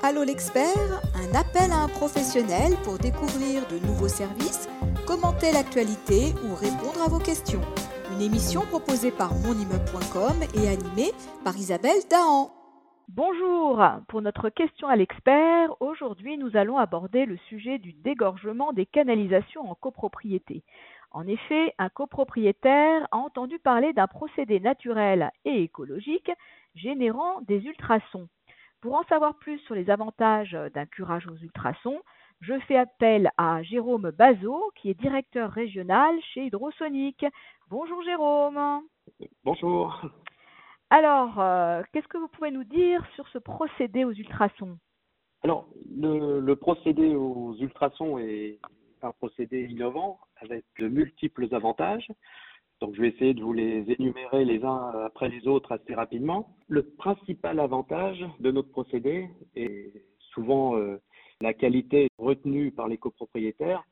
Allô l'expert, un appel à un professionnel pour découvrir de nouveaux services, commenter l'actualité ou répondre à vos questions. Une émission proposée par monimmeuble.com et animée par Isabelle Dahan. Bonjour, pour notre question à l'expert, aujourd'hui nous allons aborder le sujet du dégorgement des canalisations en copropriété. En effet, un copropriétaire a entendu parler d'un procédé naturel et écologique générant des ultrasons. Pour en savoir plus sur les avantages d'un curage aux ultrasons, je fais appel à Jérôme Bazot, qui est directeur régional chez Hydrosonic. Bonjour Jérôme. Bonjour. Alors, euh, qu'est-ce que vous pouvez nous dire sur ce procédé aux ultrasons? Alors, le, le, procédé aux ultrasons est un procédé innovant avec de multiples avantages. Donc, je vais essayer de vous les énumérer les uns après les autres assez rapidement. Le principal avantage de notre procédé est souvent euh, la qualité retenue par les copropriétaires,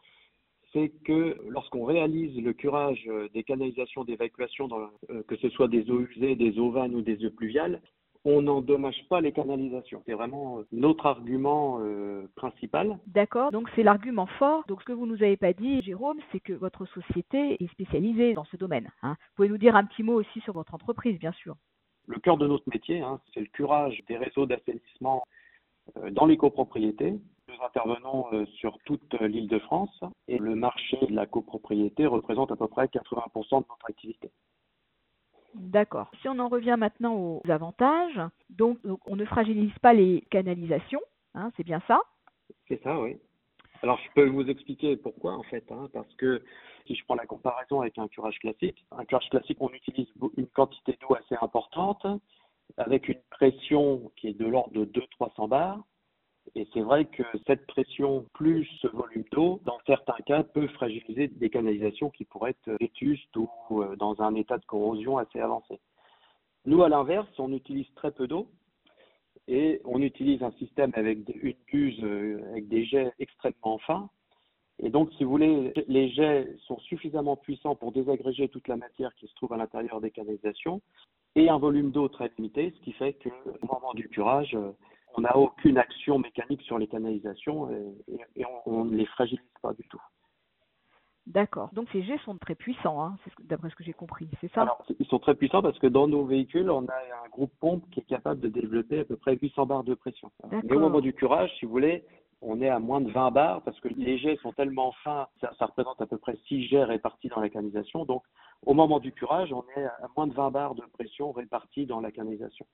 c'est que lorsqu'on réalise le curage des canalisations d'évacuation, euh, que ce soit des eaux usées, des eaux vannes ou des eaux pluviales, on n'endommage pas les canalisations. C'est vraiment euh, notre argument euh, principal. D'accord, donc c'est l'argument fort. Donc ce que vous nous avez pas dit, Jérôme, c'est que votre société est spécialisée dans ce domaine. Hein. Vous pouvez nous dire un petit mot aussi sur votre entreprise, bien sûr. Le cœur de notre métier, hein, c'est le curage des réseaux d'assainissement euh, dans les copropriétés. Nous intervenons euh, sur toute l'île de France et le marché de la copropriété représente à peu près 80% de notre activité. D'accord. Si on en revient maintenant aux avantages, donc, on ne fragilise pas les canalisations, hein, c'est bien ça? C'est ça, oui. Alors je peux vous expliquer pourquoi en fait, hein, parce que si je prends la comparaison avec un curage classique, un curage classique on utilise une quantité d'eau assez importante avec une pression qui est de l'ordre de 200-300 bars et c'est vrai que cette pression plus ce volume d'eau, dans certains cas, peut fragiliser des canalisations qui pourraient être vétustes ou euh, dans un état de corrosion assez avancé. Nous, à l'inverse, on utilise très peu d'eau et on utilise un système avec une buse euh, avec des jets extrêmement fins. Et donc, si vous voulez, les jets sont suffisamment puissants pour désagréger toute la matière qui se trouve à l'intérieur des canalisations et un volume d'eau très limité, ce qui fait qu'au moment du curage, euh, on n'a aucune action mécanique sur les canalisations et, on, ne les fragilise pas du tout. D'accord. Donc ces jets sont très puissants, hein, d'après ce que j'ai compris, c'est ça? Alors, ils sont très puissants parce que dans nos véhicules, on a un groupe pompe qui est capable de développer à peu près 800 bars de pression. Mais au moment du curage, si vous voulez, on est à moins de 20 bars parce que les jets sont tellement fins, ça, ça, représente à peu près 6 jets répartis dans la canalisation. Donc, au moment du curage, on est à moins de 20 bars de pression répartis dans la canalisation.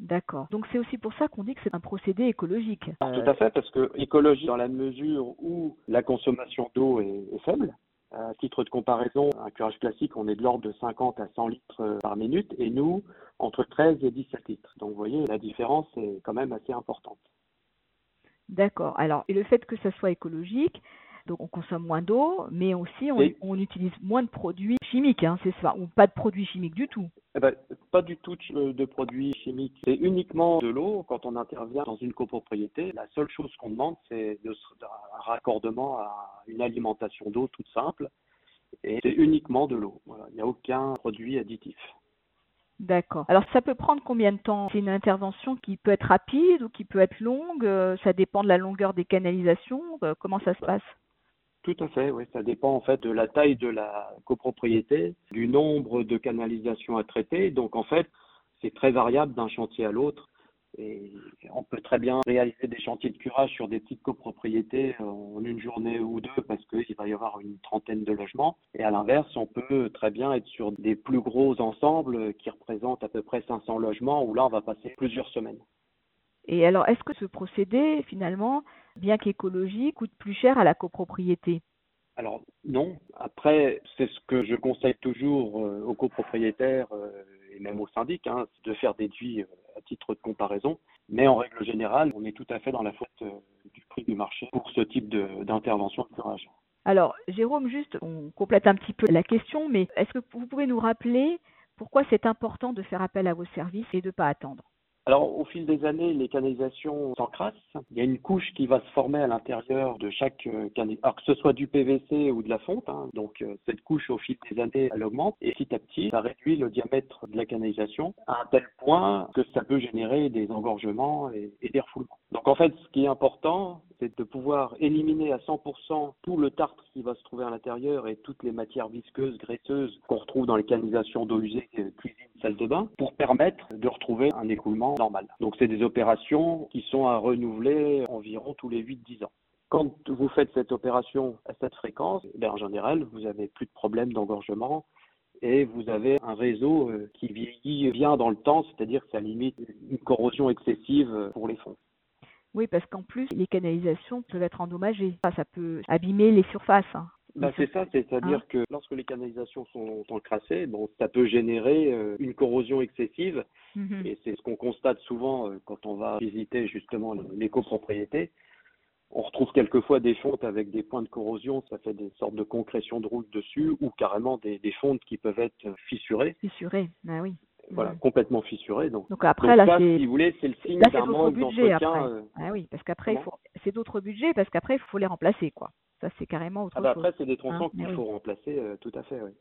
D'accord. Donc c'est aussi pour ça qu'on dit que c'est un procédé écologique. Tout à fait, parce que écologie dans la mesure où la consommation d'eau est, faible. À titre de comparaison, un curage classique, on est de l'ordre de 50 à 100 litres par minute et nous, entre 13 et 17 litres. Donc vous voyez, la différence est quand même assez importante. D'accord. Alors, et le fait que ça soit écologique, donc on consomme moins d'eau, mais aussi on, utilise moins de produits chimiques, hein, c'est ça, ou pas de produits chimiques du tout. Eh ben, pas du tout de produits chimiques. C'est uniquement de l'eau quand on intervient dans une copropriété. La seule chose qu'on demande, c'est un raccordement à une alimentation d'eau toute simple. Et c'est uniquement de l'eau. Il n'y a aucun produit additif. D'accord. Alors ça peut prendre combien de temps? C'est une intervention qui peut être rapide ou qui peut être longue? Euh, Ça dépend de la longueur des canalisations euh, Comment ça se passe? Tout à fait, oui. Ça dépend en fait de la taille de la copropriété, du nombre de canalisations à traiter. Donc en fait, c'est très variable d'un chantier à l'autre. Et on peut très bien réaliser des chantiers de curage sur des petites copropriétés en une journée ou deux parce qu'il va y avoir une trentaine de logements. Et à l'inverse, on peut très bien être sur des plus gros ensembles qui représentent à peu près 500 logements où là, on va passer plusieurs semaines. Et alors, est-ce que ce procédé, finalement, bien qu'écologique, coûte plus cher à la copropriété alors non. Après, c'est ce que je conseille toujours euh, aux copropriétaires euh, et même aux syndics, hein, de faire devis euh, à titre de comparaison. Mais en règle générale, on est tout à fait dans la faute du prix du marché pour ce type d'intervention de, curage. Alors, Jérôme, juste, on complète un petit peu la question, mais est-ce que vous pouvez nous rappeler pourquoi c'est important de faire appel à vos services et de ne pas attendre? Alors, au fil des années, les canalisations s'encrassent. Il y a une couche qui va se former à l'intérieur de chaque euh, canalisation, alors que ce soit du PVC ou de la fonte. Hein. Donc, euh, cette couche, au fil des années, elle augmente et petit à petit, ça réduit le diamètre de la canalisation à un tel point que ça peut générer des engorgements et, et des refoulements. Donc, en fait, ce qui est important, c'est de pouvoir éliminer à 100% tout le tartre qui va se trouver à l'intérieur et toutes les matières visqueuses, graisseuses qu'on retrouve dans les canalisations d'eau usée, cuisine, salle de bain, pour permettre de retrouver un écoulement normal. Donc c'est des opérations qui sont à renouveler environ tous les 8-10 ans. Quand vous faites cette opération à cette fréquence, ben, en général, vous n'avez plus de problème d'engorgement et vous avez un réseau euh, qui vieillit bien dans le temps, c'est-à-dire que ça limite une corrosion excessive pour les fonds. Oui, parce qu'en plus, les canalisations peuvent être endommagées. Ça peut abîmer les surfaces. Hein. Bah, c'est ça, c'est-à-dire hein que lorsque les canalisations sont encrassées, bon, ça peut générer euh, une corrosion excessive. Mmh et c'est ce qu'on constate souvent euh, quand on va visiter justement les copropriétés. On retrouve quelquefois des fontes avec des points de corrosion, ça fait des sortes de concrétions de route dessus, ou carrément des, des fontes qui peuvent être fissurées. Fissurées, ah oui voilà, complètement fissuré. Donc, donc après, là, si vous voulez, c'est le signe d'un manque d'entretien. Euh... Ah oui, parce qu'après, c'est d'autres budgets, parce qu'après, il faut les remplacer, quoi. Ça, c'est carrément autre ah bah chose. Après, c'est des tronçons hein, qu'il faut remplacer, euh, tout à fait, oui.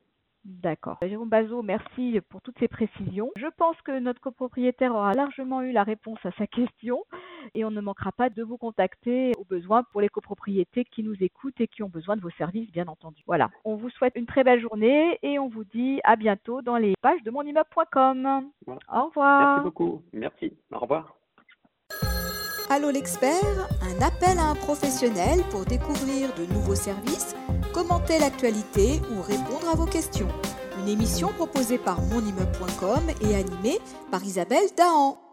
D'accord. Jérôme Bazot, merci pour toutes ces précisions. Je pense que notre copropriétaire aura largement eu la réponse à sa question et on ne manquera pas de vous contacter au besoin pour les copropriétés qui nous écoutent et qui ont besoin de vos services, bien entendu. Voilà. On vous souhaite une très belle journée et on vous dit à bientôt dans les pages de monimmeuble.com. Au revoir. Merci beaucoup. Merci. Au revoir. Allô l'expert, un appel à un professionnel pour découvrir de nouveaux services, commenter l'actualité ou répondre à vos questions. Une émission proposée par monimmeuble.com et animée par Isabelle Dahan.